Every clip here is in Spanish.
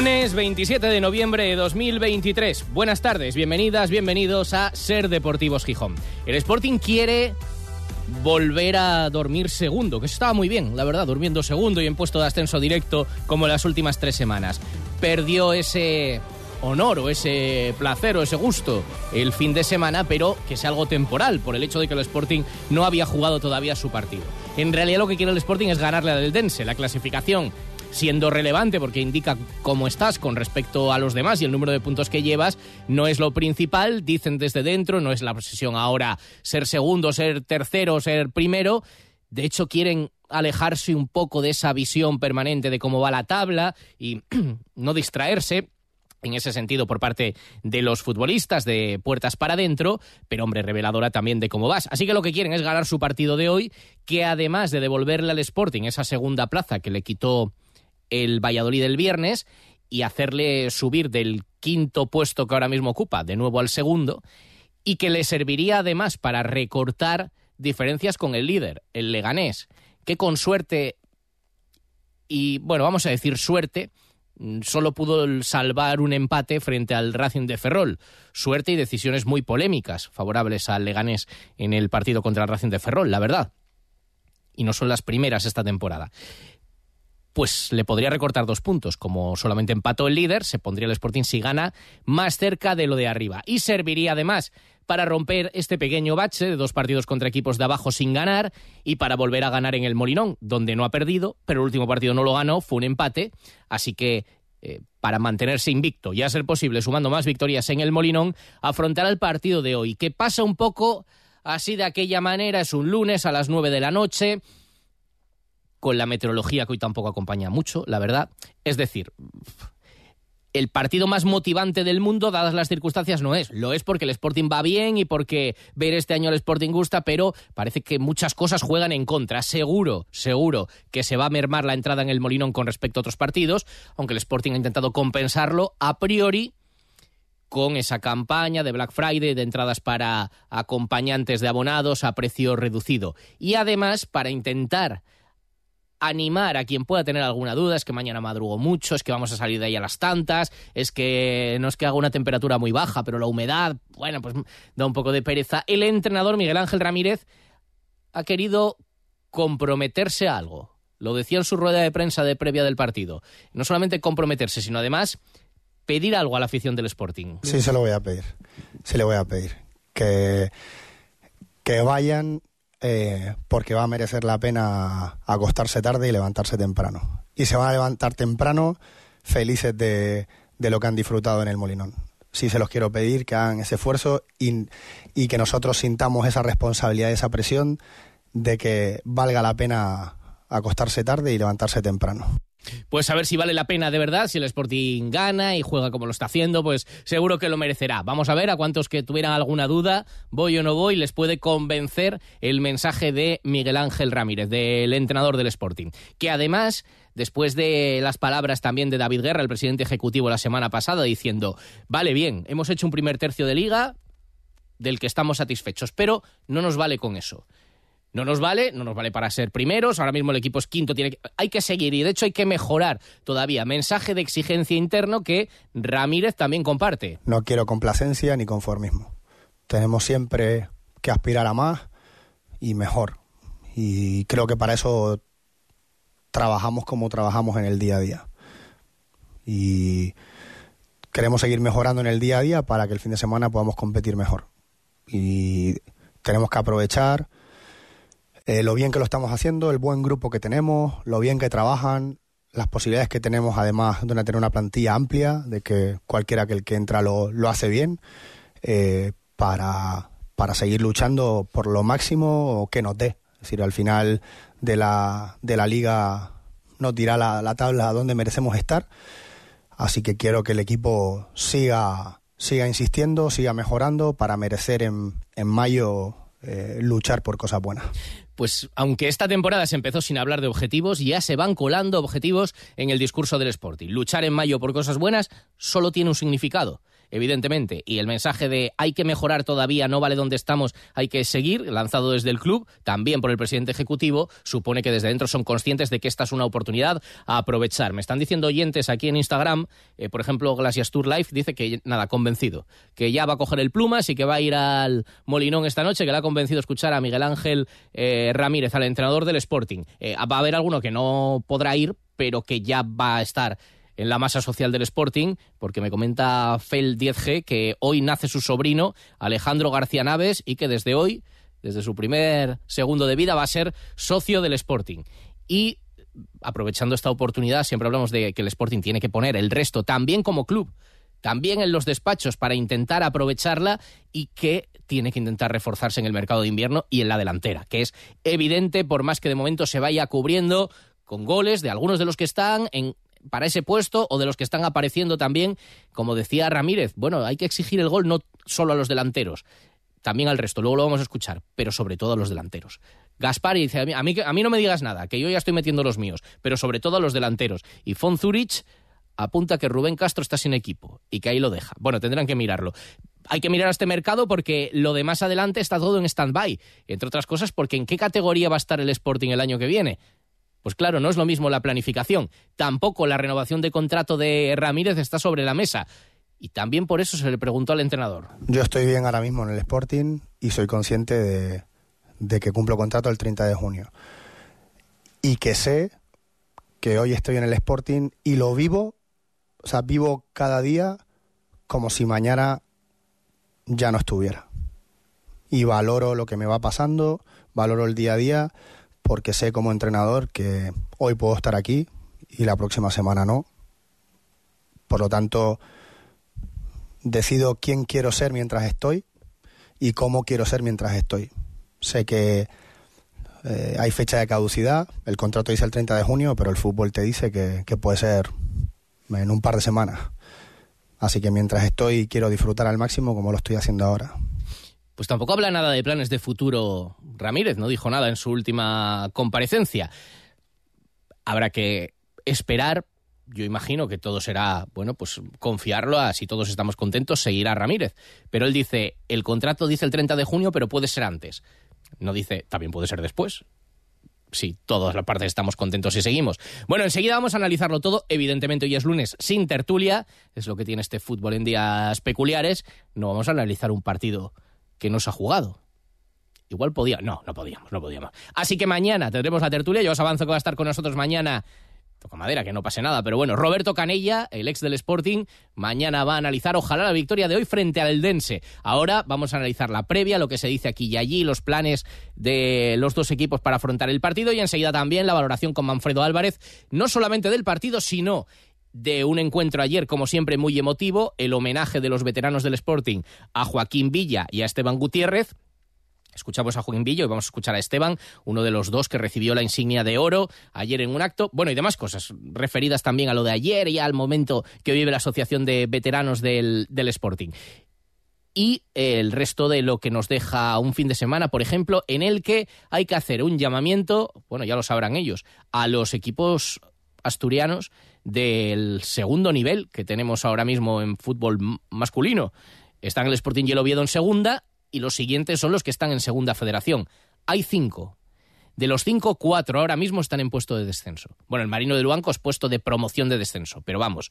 Lunes 27 de noviembre de 2023. Buenas tardes, bienvenidas, bienvenidos a Ser Deportivos Gijón. El Sporting quiere volver a dormir segundo, que estaba muy bien, la verdad, durmiendo segundo y en puesto de ascenso directo como las últimas tres semanas. Perdió ese honor o ese placer o ese gusto el fin de semana, pero que sea algo temporal por el hecho de que el Sporting no había jugado todavía su partido. En realidad lo que quiere el Sporting es ganarle al Dense. La clasificación siendo relevante porque indica cómo estás con respecto a los demás y el número de puntos que llevas, no es lo principal, dicen desde dentro, no es la obsesión ahora ser segundo, ser tercero, ser primero. De hecho, quieren alejarse un poco de esa visión permanente de cómo va la tabla y no distraerse en ese sentido por parte de los futbolistas de puertas para adentro, pero hombre, reveladora también de cómo vas. Así que lo que quieren es ganar su partido de hoy, que además de devolverle al Sporting esa segunda plaza que le quitó el Valladolid el viernes y hacerle subir del quinto puesto que ahora mismo ocupa de nuevo al segundo y que le serviría además para recortar diferencias con el líder, el Leganés, que con suerte y bueno, vamos a decir suerte, solo pudo salvar un empate frente al Racing de Ferrol. Suerte y decisiones muy polémicas favorables al Leganés en el partido contra el Racing de Ferrol, la verdad. Y no son las primeras esta temporada pues le podría recortar dos puntos. Como solamente empató el líder, se pondría el Sporting si gana más cerca de lo de arriba. Y serviría además para romper este pequeño bache de dos partidos contra equipos de abajo sin ganar y para volver a ganar en el Molinón, donde no ha perdido, pero el último partido no lo ganó, fue un empate. Así que eh, para mantenerse invicto y a ser posible, sumando más victorias en el Molinón, afrontar el partido de hoy, que pasa un poco así de aquella manera, es un lunes a las nueve de la noche con la meteorología que hoy tampoco acompaña mucho, la verdad. Es decir, el partido más motivante del mundo, dadas las circunstancias, no es. Lo es porque el Sporting va bien y porque ver este año el Sporting gusta, pero parece que muchas cosas juegan en contra. Seguro, seguro que se va a mermar la entrada en el Molinón con respecto a otros partidos, aunque el Sporting ha intentado compensarlo a priori con esa campaña de Black Friday de entradas para acompañantes de abonados a precio reducido. Y además para intentar animar a quien pueda tener alguna duda, es que mañana madrugo mucho, es que vamos a salir de ahí a las tantas, es que no es que haga una temperatura muy baja, pero la humedad, bueno, pues da un poco de pereza. El entrenador Miguel Ángel Ramírez ha querido comprometerse a algo. Lo decía en su rueda de prensa de previa del partido. No solamente comprometerse, sino además pedir algo a la afición del Sporting. Sí, se lo voy a pedir. Se le voy a pedir. Que, que vayan eh, porque va a merecer la pena acostarse tarde y levantarse temprano. Y se van a levantar temprano felices de, lo que han disfrutado en el Molinón. Sí se los quiero pedir que hagan ese esfuerzo y, y que nosotros sintamos esa responsabilidad, esa presión de que valga la pena acostarse tarde y levantarse temprano. Pues a ver si vale la pena de verdad, si el Sporting gana y juega como lo está haciendo, pues seguro que lo merecerá. Vamos a ver a cuantos que tuvieran alguna duda, voy o no voy, les puede convencer el mensaje de Miguel Ángel Ramírez, del entrenador del Sporting, que además después de las palabras también de David Guerra, el presidente ejecutivo la semana pasada, diciendo, vale bien, hemos hecho un primer tercio de liga del que estamos satisfechos, pero no nos vale con eso. No nos vale, no nos vale para ser primeros. Ahora mismo el equipo es quinto, tiene hay que seguir y de hecho hay que mejorar todavía. Mensaje de exigencia interno que Ramírez también comparte. No quiero complacencia ni conformismo. Tenemos siempre que aspirar a más y mejor. Y creo que para eso trabajamos como trabajamos en el día a día. Y queremos seguir mejorando en el día a día para que el fin de semana podamos competir mejor. Y tenemos que aprovechar eh, lo bien que lo estamos haciendo, el buen grupo que tenemos, lo bien que trabajan, las posibilidades que tenemos además de tener una plantilla amplia, de que cualquiera que el que entra lo, lo hace bien, eh, para, para seguir luchando por lo máximo que nos dé. Es decir, al final de la, de la liga nos dirá la, la tabla donde merecemos estar. Así que quiero que el equipo siga, siga insistiendo, siga mejorando para merecer en, en mayo eh, luchar por cosas buenas pues aunque esta temporada se empezó sin hablar de objetivos, ya se van colando objetivos en el discurso del Sporting. Luchar en mayo por cosas buenas solo tiene un significado, evidentemente, y el mensaje de hay que mejorar todavía, no vale donde estamos, hay que seguir, lanzado desde el club, también por el presidente ejecutivo, supone que desde dentro son conscientes de que esta es una oportunidad a aprovechar. Me están diciendo oyentes aquí en Instagram, eh, por ejemplo, Glacias Tour Life dice que nada, convencido, que ya va a coger el plumas y que va a ir al Molinón esta noche, que le ha convencido escuchar a Miguel Ángel eh, Ramírez, al entrenador del Sporting. Eh, va a haber alguno que no podrá ir, pero que ya va a estar en la masa social del Sporting, porque me comenta Fel 10G que hoy nace su sobrino Alejandro García Naves y que desde hoy, desde su primer segundo de vida, va a ser socio del Sporting. Y aprovechando esta oportunidad, siempre hablamos de que el Sporting tiene que poner el resto también como club también en los despachos para intentar aprovecharla y que tiene que intentar reforzarse en el mercado de invierno y en la delantera, que es evidente por más que de momento se vaya cubriendo con goles de algunos de los que están en para ese puesto o de los que están apareciendo también, como decía Ramírez, bueno, hay que exigir el gol no solo a los delanteros, también al resto, luego lo vamos a escuchar, pero sobre todo a los delanteros. Gaspar dice, a mí, a mí, no me digas nada, que yo ya estoy metiendo los míos, pero sobre todo a los delanteros. Y Fon Zurich apunta que Rubén Castro está sin equipo y que ahí lo deja. Bueno, tendrán que mirarlo. Hay que mirar a este mercado porque lo de más adelante está todo en stand-by, entre otras cosas porque en qué categoría va a estar el Sporting el año que viene. Pues claro, no es lo mismo la planificación. Tampoco la renovación de contrato de Ramírez está sobre la mesa. Y también por eso se le preguntó al entrenador. Yo estoy bien ahora mismo en el Sporting y soy consciente de, que cumplo contrato el 30 de junio. Y que sé que hoy estoy en el Sporting y lo vivo, o sea, vivo cada día como si mañana ya no estuviera. Y valoro lo que me va pasando, valoro el día a día porque sé como entrenador que hoy puedo estar aquí y la próxima semana no. Por lo tanto, decido quién quiero ser mientras estoy y cómo quiero ser mientras estoy. Sé que eh, hay fecha de caducidad, el contrato dice el 30 de junio, pero el fútbol te dice que, que puede ser en un par de semanas. Así que mientras estoy quiero disfrutar al máximo como lo estoy haciendo ahora. Pues tampoco habla nada de planes de futuro Ramírez, no dijo nada en su última comparecencia. Habrá que esperar. Yo imagino que todo será, bueno, pues confiarlo a si todos estamos contentos, seguirá Ramírez. Pero él dice, el contrato dice el 30 de junio, pero puede ser antes. No dice, también puede ser después sí, todas las partes estamos contentos y seguimos. Bueno, enseguida vamos a analizarlo todo. Evidentemente hoy es lunes sin tertulia, es lo que tiene este fútbol en días peculiares. No vamos a analizar un partido que no se ha jugado. Igual podía. No, no podíamos, no podíamos. Así que mañana tendremos la tertulia. Yo os avanzo que va a estar con nosotros mañana. Toca madera, que no pase nada, pero bueno, Roberto Canella, el ex del Sporting, mañana va a analizar, ojalá, la victoria de hoy frente al Eldense. Ahora vamos a analizar la previa, lo que se dice aquí y allí, los planes de los dos equipos para afrontar el partido y enseguida también la valoración con Manfredo Álvarez, no solamente del partido, sino de un encuentro ayer, como siempre, muy emotivo, el homenaje de los veteranos del Sporting a Joaquín Villa y a Esteban Gutiérrez. Escuchamos a Joaquín Villa y vamos a escuchar a Esteban, uno de los dos que recibió la insignia de oro ayer en un acto. Bueno, y demás cosas referidas también a lo de ayer y al momento que vive la Asociación de Veteranos del, del Sporting y el resto de lo que nos deja un fin de semana, por ejemplo, en el que hay que hacer un llamamiento, bueno, ya lo sabrán ellos, a los equipos asturianos del segundo nivel que tenemos ahora mismo en fútbol masculino. Están el Sporting y el Oviedo en segunda y los siguientes son los que están en segunda federación. Hay cinco. De los cinco, cuatro ahora mismo están en puesto de descenso. Bueno, el Marino de Luanco es puesto de promoción de descenso, pero vamos,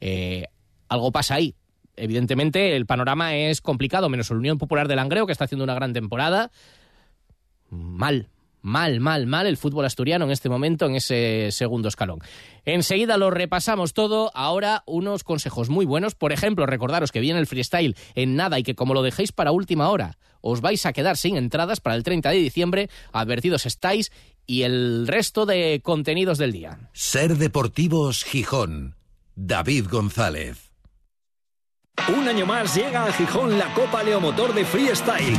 eh, algo pasa ahí. Evidentemente el panorama es complicado, menos el Unión Popular de Langreo, que está haciendo una gran temporada. Mal, mal, mal, mal el fútbol asturiano en este momento, en ese segundo escalón. Enseguida lo repasamos todo. Ahora unos consejos muy buenos. Por ejemplo, recordaros que viene el freestyle en nada y que como lo dejéis para última hora, os vais a quedar sin entradas para el 30 de diciembre. Advertidos estáis y el resto de contenidos del día. Ser Deportivos Gijón. David González. Un año más llega a Gijón la Copa Leomotor de Freestyle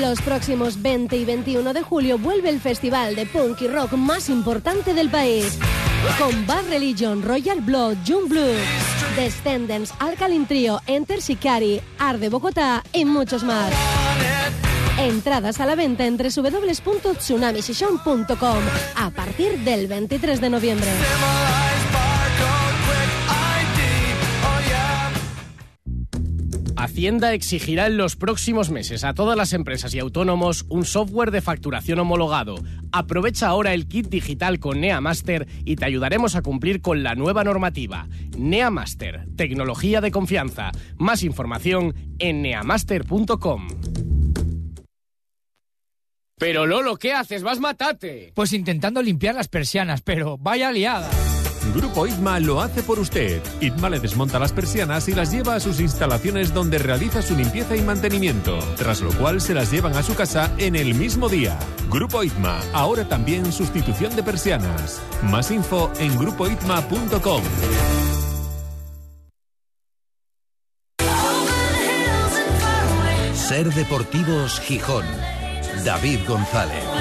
Los próximos 20 y 21 de julio vuelve el festival de punk y rock más importante del país. Con Bad Religion, Royal Blood, June Blue, Descendants, Alkaline Trio, Enter Shikari, Arde Bogotá y muchos más. Entradas a la venta en www.tsunamisession.com a partir del 23 de noviembre. Hacienda exigirá en los próximos meses a todas las empresas y autónomos un software de facturación homologado. Aprovecha ahora el kit digital con NeaMaster y te ayudaremos a cumplir con la nueva normativa. NeaMaster, tecnología de confianza. Más información en neamaster.com. Pero Lolo, ¿qué haces? Vas matate. Pues intentando limpiar las persianas, pero vaya liada. Grupo ITMA lo hace por usted. ITMA le desmonta las persianas y las lleva a sus instalaciones donde realiza su limpieza y mantenimiento, tras lo cual se las llevan a su casa en el mismo día. Grupo ITMA, ahora también sustitución de persianas. Más info en grupoitma.com. Ser Deportivos Gijón. David González.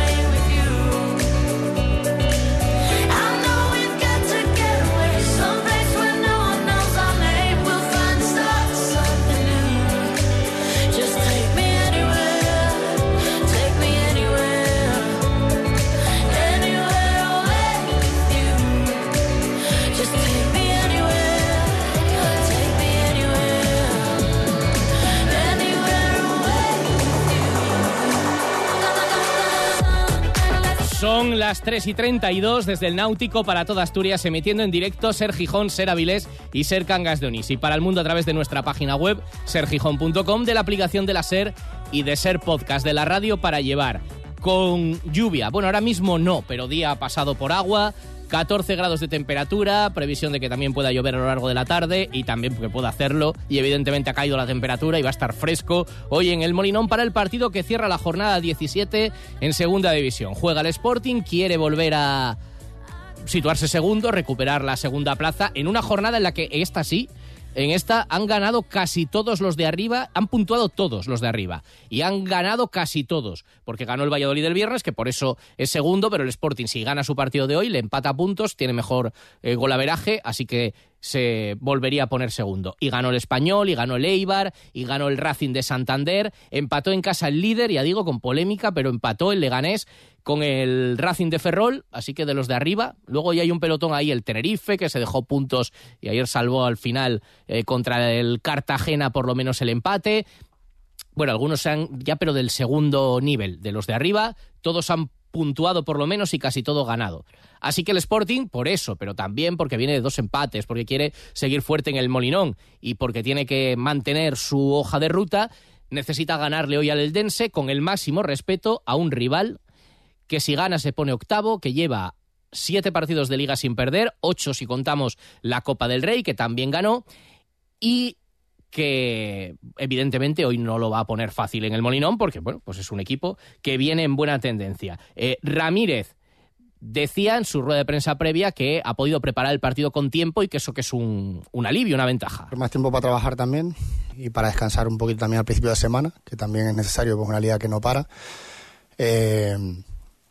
Son las 3 y 32 desde el Náutico para toda Asturias, emitiendo en directo Ser Gijón, Ser Avilés y Ser Cangas de Onís. Y para el mundo a través de nuestra página web, sergijón.com, de la aplicación de la Ser y de Ser Podcast, de la radio para llevar. Con lluvia. Bueno, ahora mismo no, pero día pasado por agua. 14 grados de temperatura, previsión de que también pueda llover a lo largo de la tarde y también que pueda hacerlo. Y evidentemente ha caído la temperatura y va a estar fresco hoy en el Molinón para el partido que cierra la jornada 17 en Segunda División. Juega el Sporting, quiere volver a situarse segundo, recuperar la segunda plaza en una jornada en la que esta sí en esta han ganado casi todos los de arriba, han puntuado todos los de arriba y han ganado casi todos, porque ganó el Valladolid el viernes, que por eso es segundo, pero el Sporting si gana su partido de hoy le empata puntos, tiene mejor eh, golaveraje, así que se volvería a poner segundo. Y ganó el Español, y ganó el Eibar, y ganó el Racing de Santander, empató en casa el líder, ya digo, con polémica, pero empató el Leganés con el Racing de Ferrol, así que de los de arriba. Luego ya hay un pelotón ahí, el Tenerife, que se dejó puntos y ayer salvó al final eh, contra el Cartagena por lo menos el empate. Bueno, algunos han ya, pero del segundo nivel, de los de arriba, todos han puntuado por lo menos y casi todo ganado. Así que el Sporting, por eso, pero también porque viene de dos empates, porque quiere seguir fuerte en el Molinón y porque tiene que mantener su hoja de ruta, necesita ganarle hoy al Eldense con el máximo respeto a un rival que si gana se pone octavo, que lleva siete partidos de liga sin perder, ocho si contamos la Copa del Rey, que también ganó, y que evidentemente hoy no lo va a poner fácil en el Molinón, porque bueno, pues es un equipo que viene en buena tendencia. Eh, Ramírez decía en su rueda de prensa previa que ha podido preparar el partido con tiempo y que eso que es un, alivio, una ventaja. Más tiempo para trabajar también y para descansar un poquito también al principio de semana, que también es necesario, pues una liga que no para. Eh,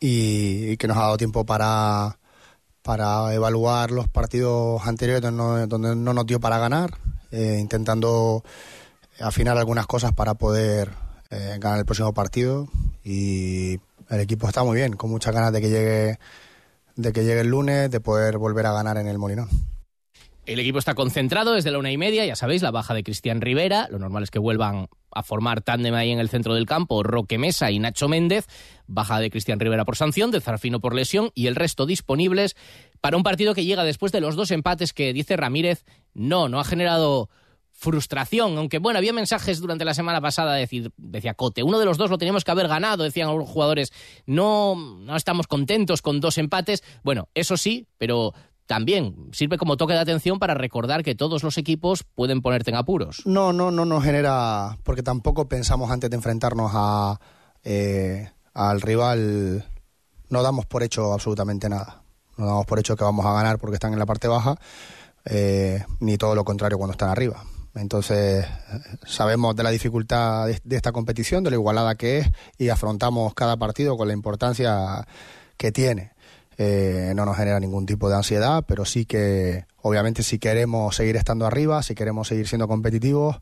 y, que nos ha dado tiempo para, para evaluar los partidos anteriores donde no, donde no nos dio para ganar, eh, intentando afinar algunas cosas para poder eh, ganar el próximo partido y el equipo está muy bien, con muchas ganas de que llegue de que llegue el lunes, de poder volver a ganar en el Molinón. El equipo está concentrado desde la una y media, ya sabéis, la baja de Cristian Rivera. Lo normal es que vuelvan a formar tándem ahí en el centro del campo Roque Mesa y Nacho Méndez. Baja de Cristian Rivera por sanción, de Zarfino por lesión y el resto disponibles para un partido que llega después de los dos empates que dice Ramírez. No, no ha generado frustración, aunque bueno, había mensajes durante la semana pasada, decir, decía Cote, uno de los dos lo teníamos que haber ganado, decían algunos jugadores, no, no estamos contentos con dos empates, bueno, eso sí, pero también sirve como toque de atención para recordar que todos los equipos pueden ponerte en apuros. No, no, no nos genera, porque tampoco pensamos antes de enfrentarnos a, eh, al rival, no damos por hecho absolutamente nada. No damos por hecho que vamos a ganar porque están en la parte baja, eh, ni todo lo contrario cuando están arriba. Entonces, sabemos de la dificultad de, esta competición, de lo igualada que es, y afrontamos cada partido con la importancia que tiene. Eh, no nos genera ningún tipo de ansiedad, pero sí que, obviamente, si queremos seguir estando arriba, si queremos seguir siendo competitivos,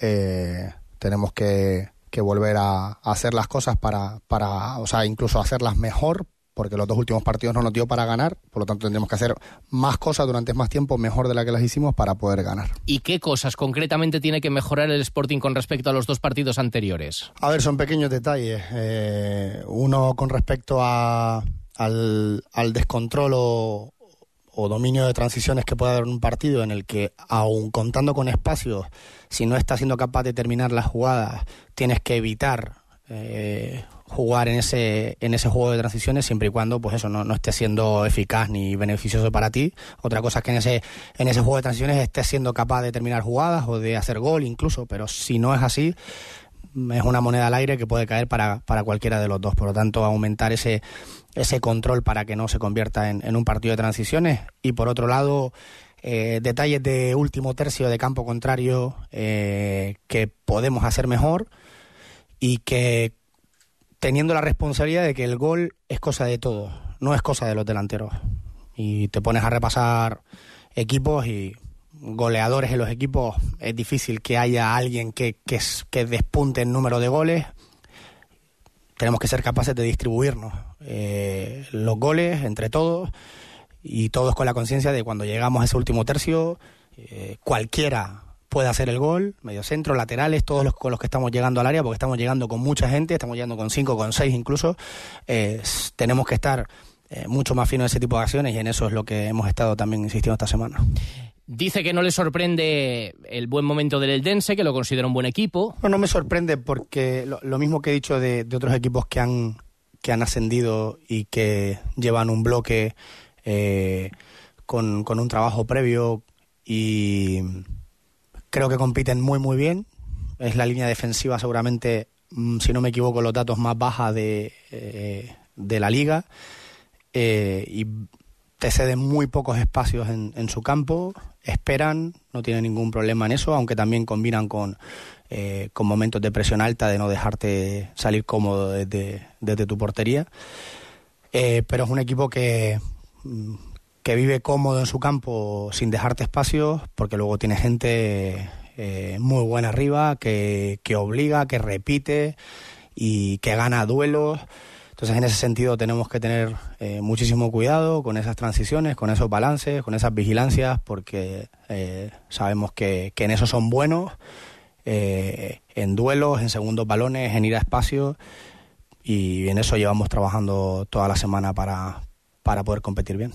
eh, tenemos que, que volver a, a, hacer las cosas para, para, o sea, incluso hacerlas mejor, porque los dos últimos partidos no nos dio para ganar, por lo tanto tendremos que hacer más cosas durante más tiempo, mejor de la que las hicimos para poder ganar. ¿Y qué cosas concretamente tiene que mejorar el Sporting con respecto a los dos partidos anteriores? A ver, son pequeños detalles. Eh, uno con respecto a al, al descontrol o, dominio de transiciones que puede haber un partido en el que, aun contando con espacios, si no estás siendo capaz de terminar las jugadas, tienes que evitar eh, jugar en ese, en ese juego de transiciones siempre y cuando pues eso no, no esté siendo eficaz ni beneficioso para ti. Otra cosa es que en ese, en ese juego de transiciones estés siendo capaz de terminar jugadas o de hacer gol incluso, pero si no es así, es una moneda al aire que puede caer para, para cualquiera de los dos. Por lo tanto, aumentar ese, ese control para que no se convierta en, en un partido de transiciones. Y por otro lado, eh, detalles de último tercio de campo contrario eh, que podemos hacer mejor y que teniendo la responsabilidad de que el gol es cosa de todos, no es cosa de los delanteros. Y te pones a repasar equipos y goleadores en los equipos, es difícil que haya alguien que, que, que despunte el número de goles. Tenemos que ser capaces de distribuirnos eh, los goles entre todos y todos con la conciencia de cuando llegamos a ese último tercio, eh, cualquiera puede hacer el gol, medio centro, laterales, todos los con los que estamos llegando al área, porque estamos llegando con mucha gente, estamos llegando con cinco, con seis incluso. Eh, tenemos que estar eh, mucho más finos en ese tipo de acciones y en eso es lo que hemos estado también insistiendo esta semana. Dice que no le sorprende el buen momento del Eldense, que lo considera un buen equipo. No, no me sorprende porque lo, mismo que he dicho de, de, otros equipos que han, que han ascendido y que llevan un bloque eh, con, con un trabajo previo y creo que compiten muy muy bien. Es la línea defensiva seguramente, mm, si no me equivoco, los datos más baja de, eh, de la liga. Eh, y te ceden muy pocos espacios en, en, su campo, esperan, no tienen ningún problema en eso, aunque también combinan con, eh, con momentos de presión alta, de no dejarte salir cómodo desde, desde tu portería. Eh, pero es un equipo que, que vive cómodo en su campo sin dejarte espacios, porque luego tiene gente eh, muy buena arriba, que, que obliga, que repite y que gana duelos. Entonces, en ese sentido, tenemos que tener eh, muchísimo cuidado con esas transiciones, con esos balances, con esas vigilancias, porque eh, sabemos que, que, en eso son buenos, eh, en duelos, en segundos balones, en ir a espacio, y en eso llevamos trabajando toda la semana para, para poder competir bien.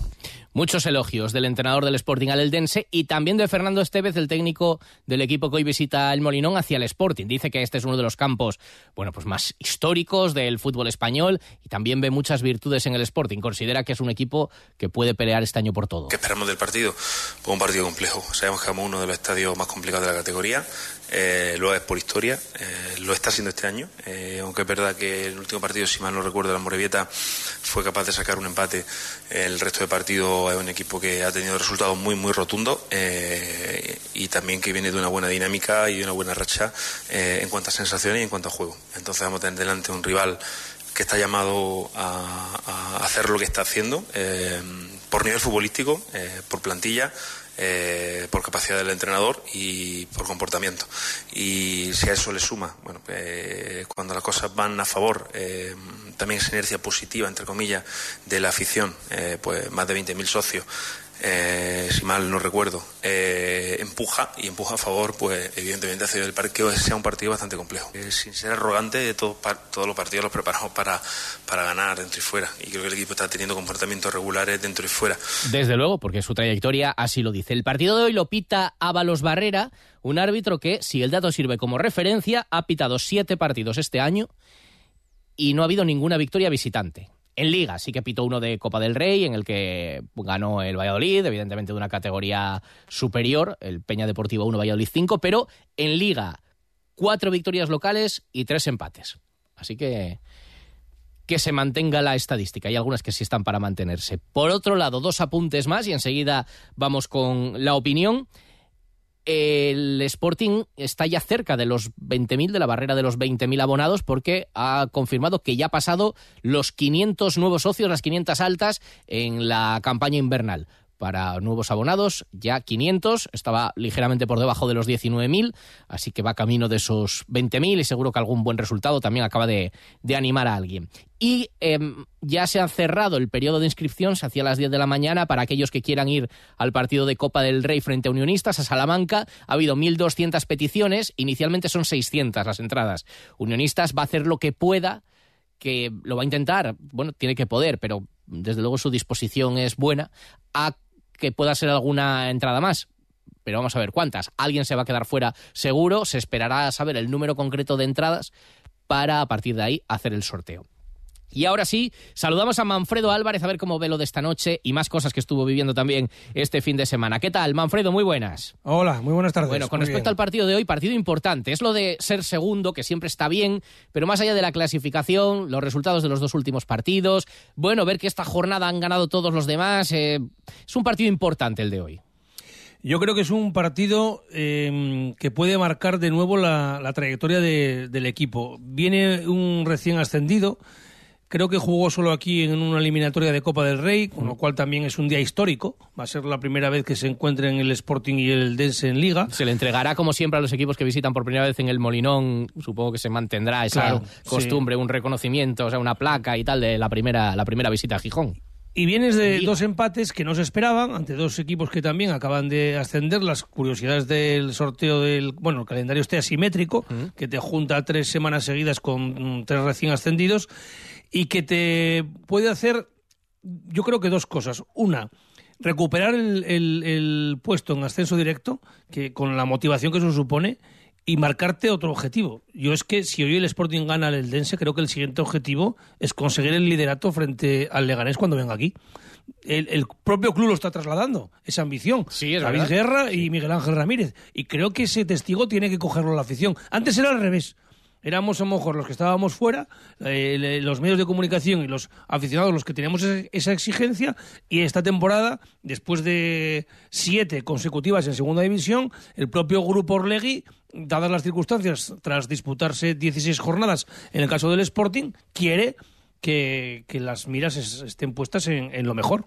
Muchos elogios del entrenador del Sporting al Eldense y también de Fernando Estevez, el técnico del equipo que hoy visita el Molinón hacia el Sporting. Dice que este es uno de los campos, bueno, pues más históricos del fútbol español y también ve muchas virtudes en el Sporting. Considera que es un equipo que puede pelear este año por todo. ¿Qué esperamos del partido? Pues un partido complejo. Sabemos que somos uno de los estadios más complicados de la categoría. Eh, lo es por historia, eh, lo está haciendo este año, eh, aunque es verdad que el último partido, si mal no recuerdo, la Morevieta fue capaz de sacar un empate. El resto de partidos es un equipo que ha tenido resultados muy, muy rotundos eh, y también que viene de una buena dinámica y de una buena racha eh, en cuanto a sensaciones y en cuanto a juego. Entonces vamos a tener delante un rival que está llamado a, hacer lo que está haciendo eh, por nivel futbolístico, por plantilla. Eh, por capacidad del entrenador y por comportamiento. Y si a eso le suma, bueno, eh, cuando las cosas van a favor, eh, también esa inercia positiva, entre comillas, de la afición, pues más de 20.000 socios, eh, si mal no recuerdo, eh, empuja y empuja a favor, pues evidentemente hace el partido sea un partido bastante complejo. Eh, sin ser arrogante, todo, todos los partidos los preparamos para, para ganar dentro y fuera. Y creo que el equipo está teniendo comportamientos regulares dentro y fuera. Desde luego, porque su trayectoria así lo dice. El partido de hoy lo pita Ábalos Barrera, un árbitro que, si el dato sirve como referencia, ha pitado siete partidos este año y no ha habido ninguna victoria visitante. En Liga sí que pitó uno de Copa del Rey, en el que ganó el Valladolid, evidentemente de una categoría superior, el Peña Deportivo 1, Valladolid 5, pero en Liga cuatro victorias locales y tres empates. Así que que se mantenga la estadística. Hay algunas que sí están para mantenerse. Por otro lado, dos apuntes más y enseguida vamos con la opinión el Sporting está ya cerca de los 20.000, de la barrera de los 20.000 abonados, porque ha confirmado que ya ha pasado los 500 nuevos socios, las 500 altas en la campaña invernal para nuevos abonados, ya 500, estaba ligeramente por debajo de los 19.000, así que va camino de esos 20.000 y seguro que algún buen resultado también acaba de, animar a alguien. Y em, ya se ha cerrado el periodo de inscripción, se hacía a las 10 de la mañana, para aquellos que quieran ir al partido de Copa del Rey frente a Unionistas, a Salamanca. Ha habido 1.200 peticiones, inicialmente son 600 las entradas. Unionistas va a hacer lo que pueda, que lo va a intentar, bueno, tiene que poder, pero desde luego su disposición es buena, a que pueda ser alguna entrada más. Pero vamos a ver cuántas. Alguien se va a quedar fuera seguro, se esperará a saber el número concreto de entradas para a partir de ahí hacer el sorteo. Y ahora sí, saludamos a Manfredo Álvarez a ver cómo ve lo de esta noche y más cosas que estuvo viviendo también este fin de semana. ¿Qué tal, Manfredo? Muy buenas. Hola, muy buenas tardes. Bueno, con respecto al partido de hoy, partido importante. Es lo de ser segundo, que siempre está bien, pero más allá de la clasificación, los resultados de los dos últimos partidos, bueno, ver que esta jornada han ganado todos los demás, eh, es un partido importante el de hoy. Yo creo que es un partido eh, que puede marcar de nuevo la, trayectoria del equipo. Viene un recién ascendido Creo que jugó solo aquí en una eliminatoria de Copa del Rey, con lo cual también es un día histórico. Va a ser la primera vez que se encuentren el Sporting y el Dense en Liga. Se le entregará, como siempre, a los equipos que visitan por primera vez en el Molinón. Supongo que se mantendrá esa costumbre, un reconocimiento, o sea, una placa y tal de la primera, la primera visita a Gijón. Y vienes de dos empates que no se esperaban ante dos equipos que también acaban de ascender. Las curiosidades del sorteo del. Bueno, el calendario este asimétrico, que te junta tres semanas seguidas con mm, tres recién ascendidos y que te puede hacer, yo creo que dos cosas. Una, recuperar el, puesto en ascenso directo, que con la motivación que eso supone, y marcarte otro objetivo. Yo es que si hoy el Sporting gana al Eldense, creo que el siguiente objetivo es conseguir el liderato frente al Leganés cuando venga aquí. El, propio club lo está trasladando, esa ambición. Sí, es David Guerra y Miguel Ángel Ramírez. Y creo que ese testigo tiene que cogerlo la afición. Antes era al revés éramos a lo mejor los que estábamos fuera, eh, los medios de comunicación y los aficionados los que teníamos esa exigencia y esta temporada, después de siete consecutivas en segunda división, el propio grupo Orlegui, dadas las circunstancias, tras disputarse 16 jornadas en el caso del Sporting, quiere que, las miras estén puestas en lo mejor.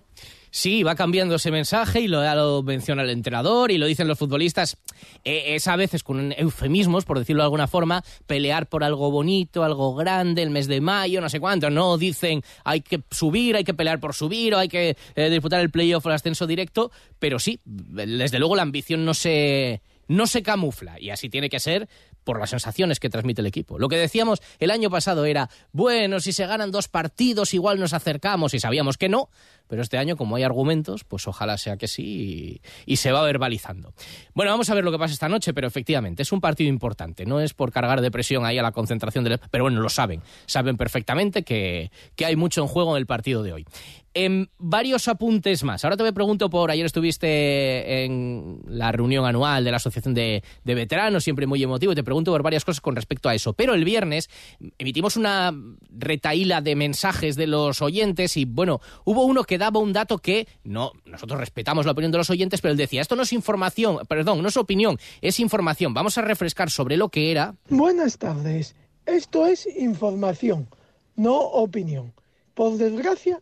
Sí, va cambiando ese mensaje y lo, menciona el entrenador y lo dicen los futbolistas. Eh, es a veces con eufemismos, por decirlo de alguna forma, pelear por algo bonito, algo grande, el mes de mayo, no sé cuánto. No dicen hay que subir, hay que pelear por subir o hay que eh, disputar el playoff o el ascenso directo, pero sí, desde luego la ambición no se, no se camufla y así tiene que ser por las sensaciones que transmite el equipo. Lo que decíamos el año pasado era, bueno, si se ganan dos partidos igual nos acercamos y sabíamos que no, pero este año, como hay argumentos, pues ojalá sea que sí y, se va verbalizando. Bueno, vamos a ver lo que pasa esta noche, pero efectivamente es un partido importante. No es por cargar de presión ahí a la concentración del. Pero bueno, lo saben. Saben perfectamente que, que hay mucho en juego en el partido de hoy. En varios apuntes más. Ahora te me pregunto por. Ayer estuviste en la reunión anual de la Asociación de, de Veteranos, siempre muy emotivo, y te pregunto por varias cosas con respecto a eso. Pero el viernes emitimos una retaíla de mensajes de los oyentes y, bueno, hubo uno que daba un dato que no, nosotros respetamos la opinión de los oyentes, pero él decía, esto no es información, perdón, no es opinión, es información. Vamos a refrescar sobre lo que era. Buenas tardes. Esto es información, no opinión. Por desgracia,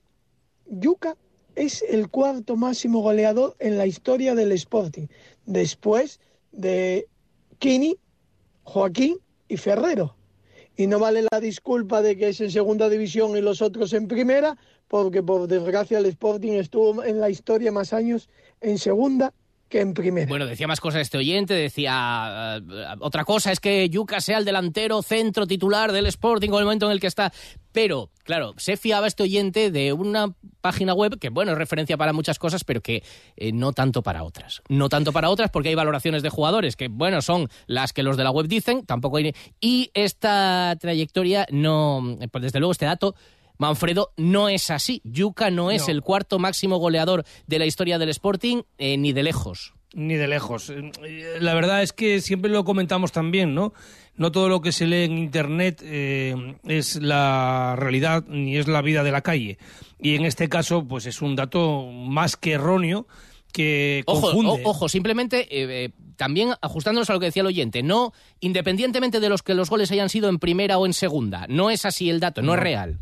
Yuca es el cuarto máximo goleador en la historia del Sporting, después de Kini, Joaquín y Ferrero. Y no vale la disculpa de que es en segunda división y los otros en primera, porque por desgracia el Sporting estuvo en la historia más años en segunda que en primera. Bueno, decía más cosas este oyente, decía eh, otra cosa es que Yuca sea el delantero centro titular del Sporting con el momento en el que está. Pero, claro, se fiaba este oyente de una página web que, bueno, es referencia para muchas cosas, pero que eh, no tanto para otras. No tanto para otras porque hay valoraciones de jugadores que, bueno, son las que los de la web dicen, tampoco hay... Y esta trayectoria no, pues desde luego este dato Manfredo, no es así. Yuca no es el cuarto máximo goleador de la historia del Sporting, eh, ni de lejos. Ni de lejos. Eh, la verdad es que siempre lo comentamos también, ¿no? No todo lo que se lee en Internet eh, es la realidad ni es la vida de la calle. Y en este caso, pues es un dato más que erróneo que confunde. Ojo, simplemente también ajustándonos a lo que decía el oyente, no independientemente de los que los goles hayan sido en primera o en segunda, no es así el dato, no. es real.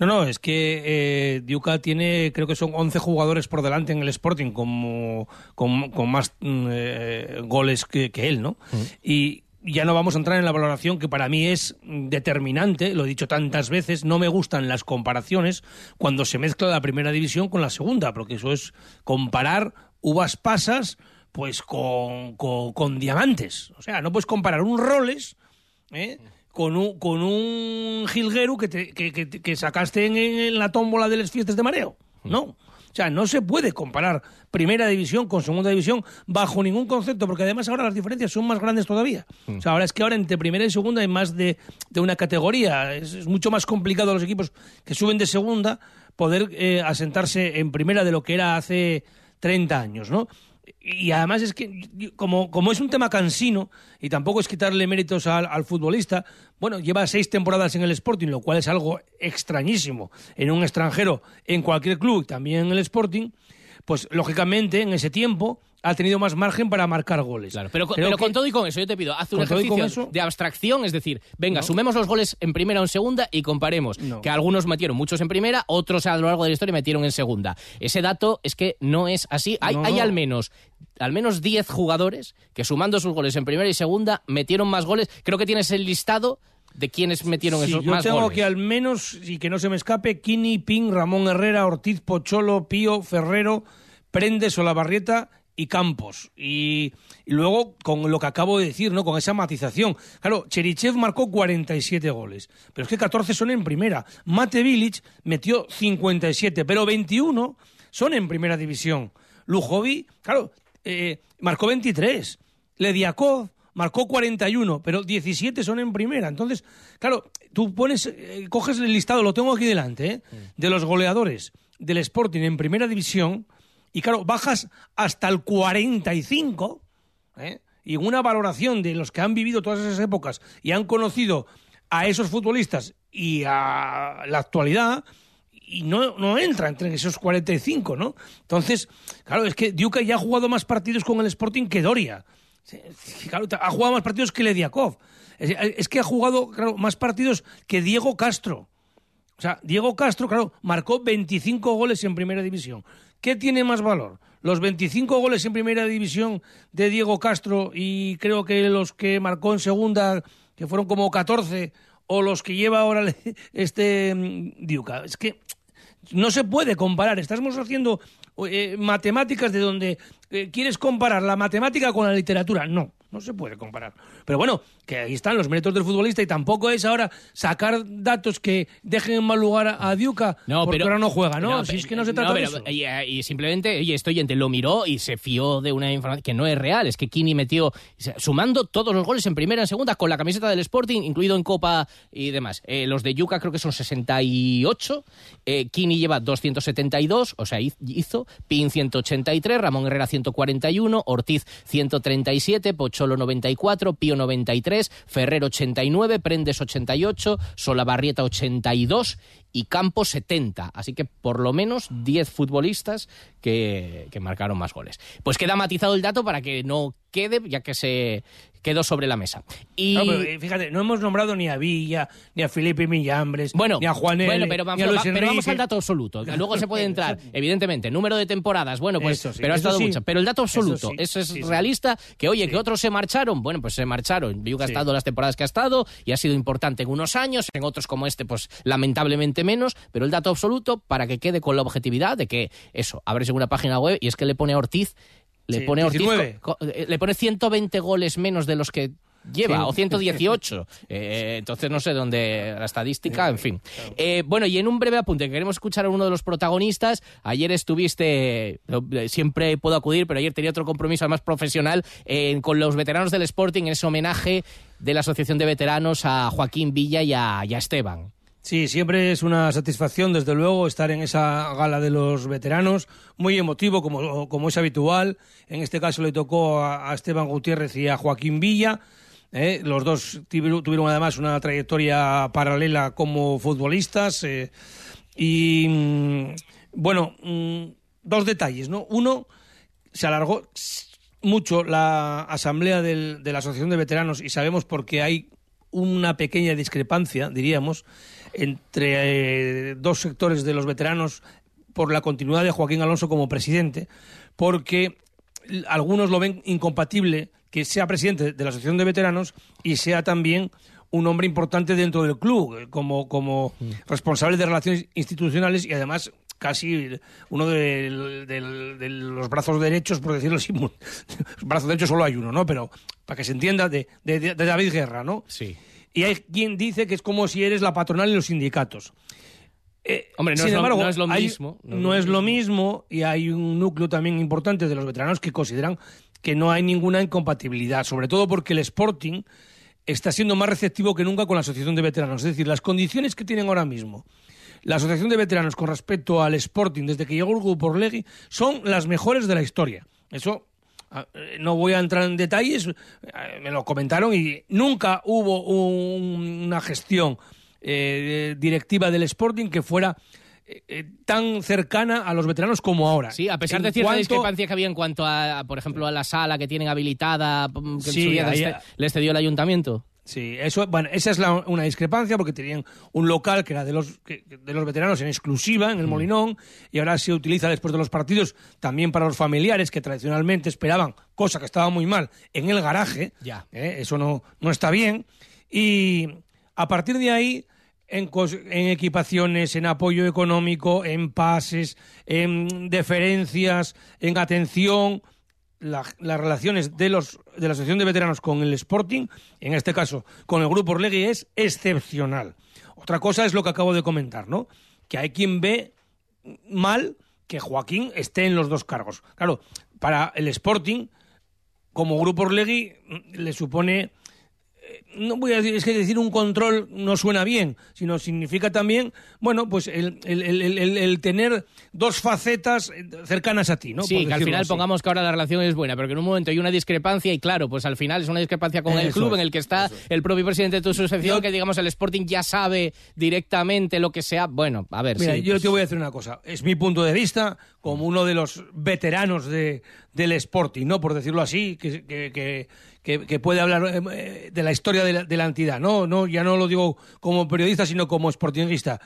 No, no, es que eh, Diuca tiene, creo que son 11 jugadores por delante en el Sporting como, con, más mm, eh, goles que, él, ¿no? Mm. Y ya no vamos a entrar en la valoración que para mí es determinante, lo he dicho tantas veces, no me gustan las comparaciones cuando se mezcla la primera división con la segunda, porque eso es comparar uvas pasas pues con, con, diamantes. O sea, no puedes comparar un Roles ¿eh? Con un, con un jilguero que, te, que, que, sacaste en, la tómbola de las fiestas de mareo. No. O sea, no se puede comparar primera división con segunda división bajo ningún concepto, porque además ahora las diferencias son más grandes todavía. O sea, ahora es que ahora entre primera y segunda hay más de, de una categoría. Es, mucho más complicado a los equipos que suben de segunda poder eh, asentarse en primera de lo que era hace 30 años, ¿no? Y además es que, como, como es un tema cansino, y tampoco es quitarle méritos al, al, futbolista, bueno, lleva seis temporadas en el Sporting, lo cual es algo extrañísimo en un extranjero, en cualquier club, también en el Sporting, pues lógicamente en ese tiempo ha tenido más margen para marcar goles. Claro, pero, con todo y con eso, yo te pido, haz un ejercicio de abstracción, es decir, venga, sumemos los goles en primera o en segunda y comparemos. Que algunos metieron muchos en primera, otros a lo largo de la historia metieron en segunda. Ese dato es que no es así. Hay, hay al menos al menos 10 jugadores que sumando sus goles en primera y segunda metieron más goles. Creo que tienes el listado de quienes metieron esos yo tengo que al menos, y que no se me escape, Kini, Ping, Ramón Herrera, Ortiz, Pocholo, Pío, Ferrero, Prendes, Olavarrieta y Campos. Y, luego, con lo que acabo de decir, ¿no? Con esa matización. Claro, Cherichev marcó 47 goles, pero es que 14 son en primera. Mate Vilic metió 57, pero 21 son en primera división. Lujovi, claro, eh, marcó 23. Lediakov marcó 41, pero 17 son en primera. Entonces, claro, tú pones, eh, coges el listado, lo tengo aquí delante, ¿eh? de los goleadores del Sporting en primera división y claro, bajas hasta el 45, ¿eh? y en una valoración de los que han vivido todas esas épocas y han conocido a esos futbolistas y a la actualidad, y no, no entra entre esos 45, ¿no? Entonces, claro, es que Duque ya ha jugado más partidos con el Sporting que Doria. Claro, ha jugado más partidos que Lediakov. Es, es que ha jugado claro, más partidos que Diego Castro. O sea, Diego Castro, claro, marcó 25 goles en primera división. ¿Qué tiene más valor? ¿Los 25 goles en primera división de Diego Castro y creo que los que marcó en segunda, que fueron como 14, o los que lleva ahora este mm, Diuca? Es que no se puede comparar. Estamos haciendo eh, matemáticas de donde eh, quieres comparar la matemática con la literatura. No, no se puede comparar. Pero bueno, que ahí están los méritos del futbolista y tampoco es ahora sacar datos que dejen en mal lugar a, Diuca no, porque ahora no juega, ¿no? si es que no se trata de eso. Y, simplemente, oye, esto oyente lo miró y se fió de una información que no es real. Es que Kini metió, sumando todos los goles en primera y en segunda con la camiseta del Sporting, incluido en Copa y demás. Eh, los de Yuca creo que son 68. Eh, Kini lleva 272, o sea, hizo. Pin 183, Ramón Herrera 141, Ortiz 137, Pocho Solo 94, Pío 93, Ferrer 89, Prendes 88, Solabarrieta 82 y Campos 70. Así que por lo menos 10 futbolistas que, que marcaron más goles. Pues queda matizado el dato para que no quede, ya que se quedó sobre la mesa. Y... Eh, fíjate, no hemos nombrado ni a Villa, ni a Felipe Millambres, ni a Juanel, bueno, pero vamos, pero vamos al dato absoluto. Luego se puede entrar, evidentemente, número de temporadas, bueno, pues, pero ha estado mucho. Pero el dato absoluto, eso, es realista, que oye, que otros se marcharon, bueno, pues se marcharon. Viuga ha estado las temporadas que ha estado y ha sido importante en unos años, en otros como este, pues lamentablemente menos, pero el dato absoluto para que quede con la objetividad de que eso, abres una página web y es que le pone a Ortiz, le Sí, pone a Ortiz, 19. co- co- eh, le pone 120 goles menos de los que lleva, Sí. o 118. Eh, entonces no sé dónde la estadística, en fin. Eh, bueno, y en un breve apunte, que queremos escuchar a uno de los protagonistas. Ayer estuviste, eh, siempre puedo acudir, pero ayer tenía otro compromiso además profesional eh, con los veteranos del Sporting en ese homenaje de la Asociación de Veteranos a Joaquín Villa y a, y a Esteban. Sí, siempre es una satisfacción, desde luego, estar en esa gala de los veteranos, muy emotivo, como, como es habitual. En este caso le tocó a, Esteban Gutiérrez y a Joaquín Villa. ¿eh? Los dos tuvieron, además una trayectoria paralela como futbolistas. eh, y mm, bueno, mm, dos detalles, ¿no? Uno, se alargó mucho la asamblea del- de la Asociación de Veteranos y sabemos por qué hay una pequeña discrepancia, diríamos, entre eh, dos sectores de los veteranos por la continuidad de Joaquín Alonso como presidente, porque algunos lo ven incompatible que sea presidente de la Asociación de Veteranos y sea también un hombre importante dentro del club, como, como responsable de relaciones institucionales y además casi uno de, de los brazos derechos, por decirlo así, brazos derechos solo hay uno, ¿no? Pero para que se entienda, de- de David Guerra, ¿no? Sí. Y hay quien dice que es como si eres la patronal y los sindicatos. Eh, Hombre, no sin es lo- embargo, no es lo hay- mismo, no No, es lo lo mismo y hay un núcleo también importante de los veteranos que consideran que no hay ninguna incompatibilidad, sobre todo porque el Sporting está siendo más receptivo que nunca con la Asociación de Veteranos. Es decir, las condiciones que tienen ahora mismo la Asociación de Veteranos con respecto al Sporting desde que llegó el grupo Orlegui son las mejores de la historia. Eso no voy a entrar en detalles, eh, me lo comentaron y nunca hubo un- una gestión eh, directiva del Sporting que fuera eh, eh, tan cercana a los veteranos como ahora. Sí, a pesar En de cierta cuanto- discrepancia que había en cuanto a, por ejemplo, a la sala que tienen habilitada, mm, que en Sí, su día les cedió el ayuntamiento. Sí, eso, bueno, esa es la- una discrepancia porque tenían un local que era de los, que- de los veteranos en exclusiva en el Molinón y ahora se utiliza después de los partidos también para los familiares que tradicionalmente esperaban, cosa que estaba muy mal, en el garaje. Ya. ¿eh? Eso no, no está bien. Y a partir de ahí, en, en equipaciones, en apoyo económico, en pases, en deferencias, en atención, la- las relaciones de, los, de la Asociación de Veteranos con el Sporting, en este caso con el Grupo Orlegui, es excepcional. Otra cosa es lo que acabo de comentar, ¿no? Que hay quien ve mal que Joaquín esté en los dos cargos. Claro, para el Sporting, como Grupo Orlegui, le supone no voy a decir, es que decir un control no suena bien, sino significa también, bueno, pues el, el- el- el- el tener dos facetas eh, cercanas a ti, ¿no? sí, que al final así. pongamos que ahora la relación es buena, pero que en un momento hay una discrepancia y claro, pues al final es una discrepancia con el club es, en el que está el propio presidente de tu asociación, que digamos el Sporting ya sabe directamente lo que sea. Bueno, a ver, Mira, sí, yo pues- te voy a decir una cosa. Es mi punto de vista como uno de los veteranos de, del Sporting, ¿no? Por decirlo así, que, que, que, que- puede hablar eh, de la historia de la, de la entidad. No, no, ya no lo digo como periodista, sino como sportinguista.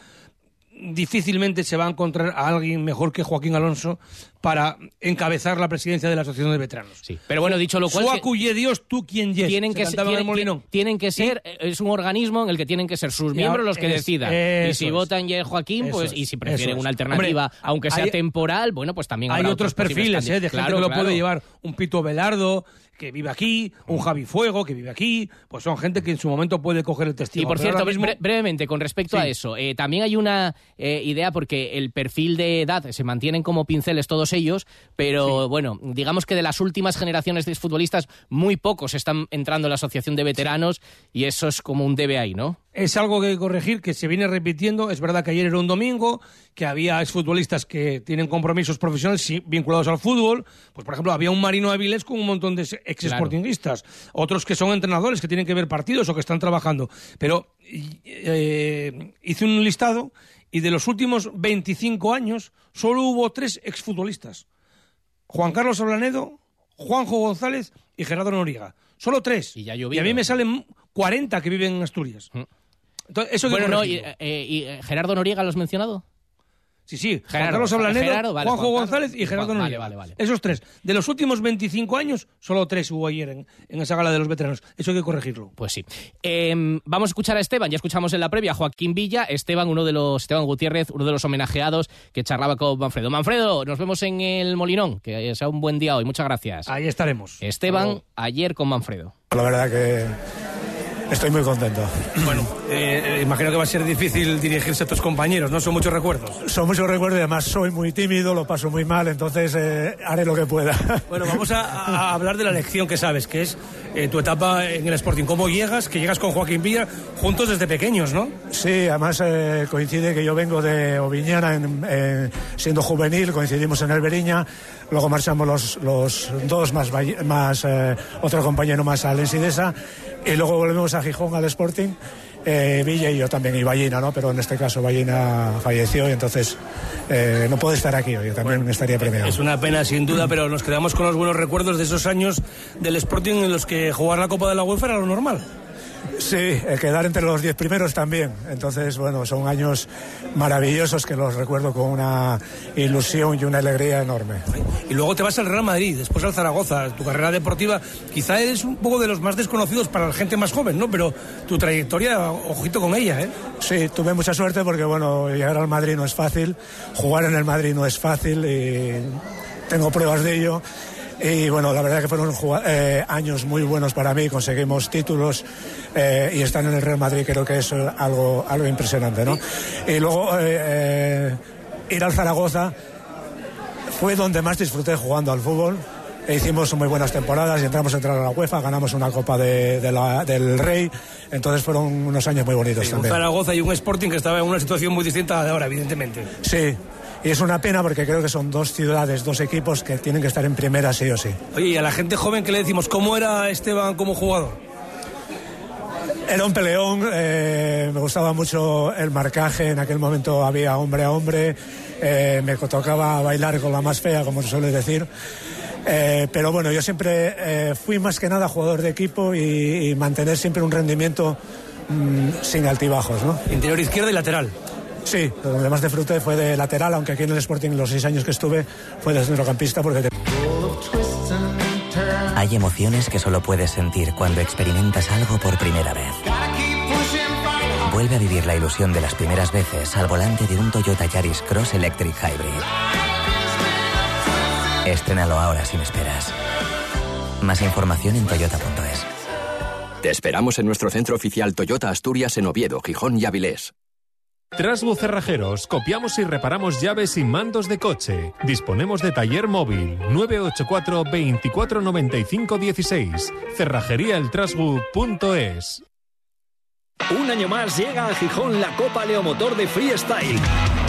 Difícilmente se va a encontrar a alguien mejor que Joaquín Alonso para encabezar la presidencia de la Asociación de Veteranos. Sí. Pero bueno, dicho lo cual, Su que- acuye Dios, tú quien yes. tienen Se que, en el tienen, tienen que ser, eh, es un organismo en el que tienen que ser sus miembros los que es- decidan. Y si es. votan ya Joaquín, Eso pues, es, y si prefieren una alternativa, Hombre, aunque sea hay- temporal, bueno, pues también Hay otros posibles perfiles, ¿eh? De gente Claro, que lo claro. puede llevar. Un Pito Velardo, que vive aquí, un Javi Fuego, que vive aquí. Pues son gente que en su momento puede coger el testigo. Y por cierto, mismo- bre- brevemente, con respecto a Sí. eso, eh, también hay una eh, idea porque el perfil de edad se mantienen como pinceles todos ellos, pero bueno, digamos que de las últimas generaciones de futbolistas, muy pocos están entrando en la asociación de veteranos y eso es como un debe ahí, ¿no? Es algo que hay que corregir, que se viene repitiendo. Es verdad que ayer era un domingo, que había exfutbolistas que tienen compromisos profesionales vinculados al fútbol. Pues, por ejemplo, había un Marino Avilés con un montón de ex sportinguistas. Otros que son entrenadores, que tienen que ver partidos o que están trabajando. Pero eh, hice un listado y de los últimos 25 años solo hubo tres exfutbolistas. Juan Carlos Ablanedo, Juanjo González y Gerardo Noriega. Solo tres. Y ya a mí me salen 40 que viven en Asturias. Entonces, eso bueno, no, y, corregirlo. eh, y, eh, Gerardo Noriega lo has mencionado. Sí, sí, Juan Gerardo, Carlos Ablanedo, Gerardo, vale, Juanjo Juan. González y Gerardo Vale, Noriega. vale, vale. Esos tres. De los últimos 25 años, solo tres hubo ayer en, en esa gala de los veteranos. Eso hay que corregirlo. Pues sí. Eh, vamos a escuchar a Esteban, ya escuchamos en la previa a Joaquín Villa, Esteban, uno de los, Esteban Gutiérrez, uno de los homenajeados que charlaba con Manfredo. Manfredo, nos vemos en el Molinón, que sea un buen día hoy, muchas gracias. Ahí estaremos. Esteban, ayer con Manfredo. La verdad que estoy muy contento. Bueno, eh, eh, imagino que va a ser difícil dirigirse a tus compañeros, ¿no? Son muchos recuerdos. Son muchos recuerdos y además soy muy tímido, lo paso muy mal, entonces eh, haré lo que pueda. Bueno, vamos a, a hablar de la lección que sabes, que es eh, tu etapa en el Sporting. ¿Cómo llegas? Que llegas con Joaquín Villa juntos desde pequeños, ¿no? Sí, además eh, coincide que yo vengo de Oviñana en- en- siendo juvenil, coincidimos en el Beriña, luego marchamos los, los dos más, más eh, otro compañero más al Ensidesa y luego volvemos a Gijón al Sporting. eh, Villa y yo también, y Ballina, ¿no? Pero en este caso Ballina falleció y entonces eh, no puedo estar aquí hoy, yo también estaría premiado. Es una pena, sin duda, pero nos quedamos con los buenos recuerdos de esos años del Sporting en los que jugar la Copa de la UEFA era lo normal. Sí, eh, quedar entre los diez primeros también. Entonces, bueno, son años maravillosos que los recuerdo con una ilusión y una alegría enorme. Y luego te vas al Real Madrid, después al Zaragoza. Tu carrera deportiva quizá eres un poco de los más desconocidos para la gente más joven, ¿no? Pero tu trayectoria, ojito con ella, ¿eh? Sí, tuve mucha suerte porque, bueno, llegar al Madrid no es fácil, jugar en el Madrid no es fácil y tengo pruebas de ello. Y bueno, la verdad que fueron eh, años muy buenos para mí, conseguimos títulos eh, y estar en el Real Madrid creo que es algo, algo impresionante, ¿no? Y luego eh, ir al Zaragoza fue donde más disfruté jugando al fútbol. E hicimos muy buenas temporadas y entramos a entrar a la UEFA, ganamos una Copa de- de la- del Rey, entonces fueron unos años muy bonitos Un también. Zaragoza y un Sporting que estaba en una situación muy distinta de ahora, evidentemente. Sí, y es una pena porque creo que son dos ciudades, dos equipos que tienen que estar en primera sí o sí. Oye, y a la gente joven que le decimos, ¿cómo era Esteban como jugador? Era un peleón, eh, me gustaba mucho el marcaje, en aquel momento había hombre a hombre, eh, me tocaba bailar con la más fea, como se suele decir. Eh, pero bueno, yo siempre fui más que nada jugador de equipo y, y mantener siempre un rendimiento mm, sin altibajos, ¿no? Interior izquierda y lateral. Sí, donde más disfruté fue de lateral, aunque aquí en el Sporting los seis años que estuve fue de centrocampista porque te- Hay emociones que solo puedes sentir cuando experimentas algo por primera vez. Vuelve a vivir la ilusión de las primeras veces al volante de un Toyota Yaris Cross Electric Hybrid. Estrénalo ahora sin esperas. Más información en toyota.es. Te esperamos en nuestro centro oficial Toyota Asturias en Oviedo, Gijón y Avilés. Trasbu Cerrajeros, copiamos y reparamos llaves y mandos de coche. Disponemos de taller móvil 984 24 95 16. Cerrajeríaeltrasbu.es. Un año más llega a Gijón la Copa Leomotor de Freestyle.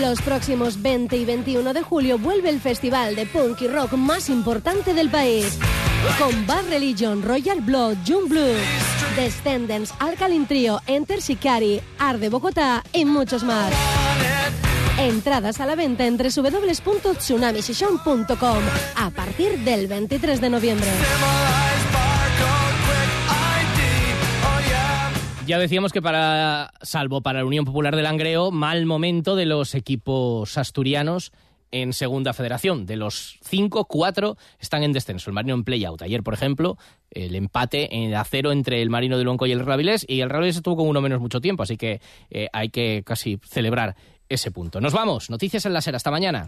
Los próximos 20 y 21 de julio vuelve el festival de punk y rock más importante del país. Con Bad Religion, Royal Blood, June Blue, Descendants, Alkaline Trio, Enter Shikari, Art de Bogotá y muchos más. Entradas a la venta en www.tsunamisession.com a partir del 23 de noviembre. Ya decíamos que para, salvo para la Unión Popular del Langreo, mal momento de los equipos asturianos en Segunda Federación. De los cinco, cuatro están en descenso. El Marino en play-out. Ayer, por ejemplo, el empate en a cero entre el Marino de Luenco y el Ravilés, y el Ravilés estuvo con uno menos mucho tiempo, así que eh, hay que casi celebrar ese punto. Nos vamos. Noticias en la SER. Hasta mañana.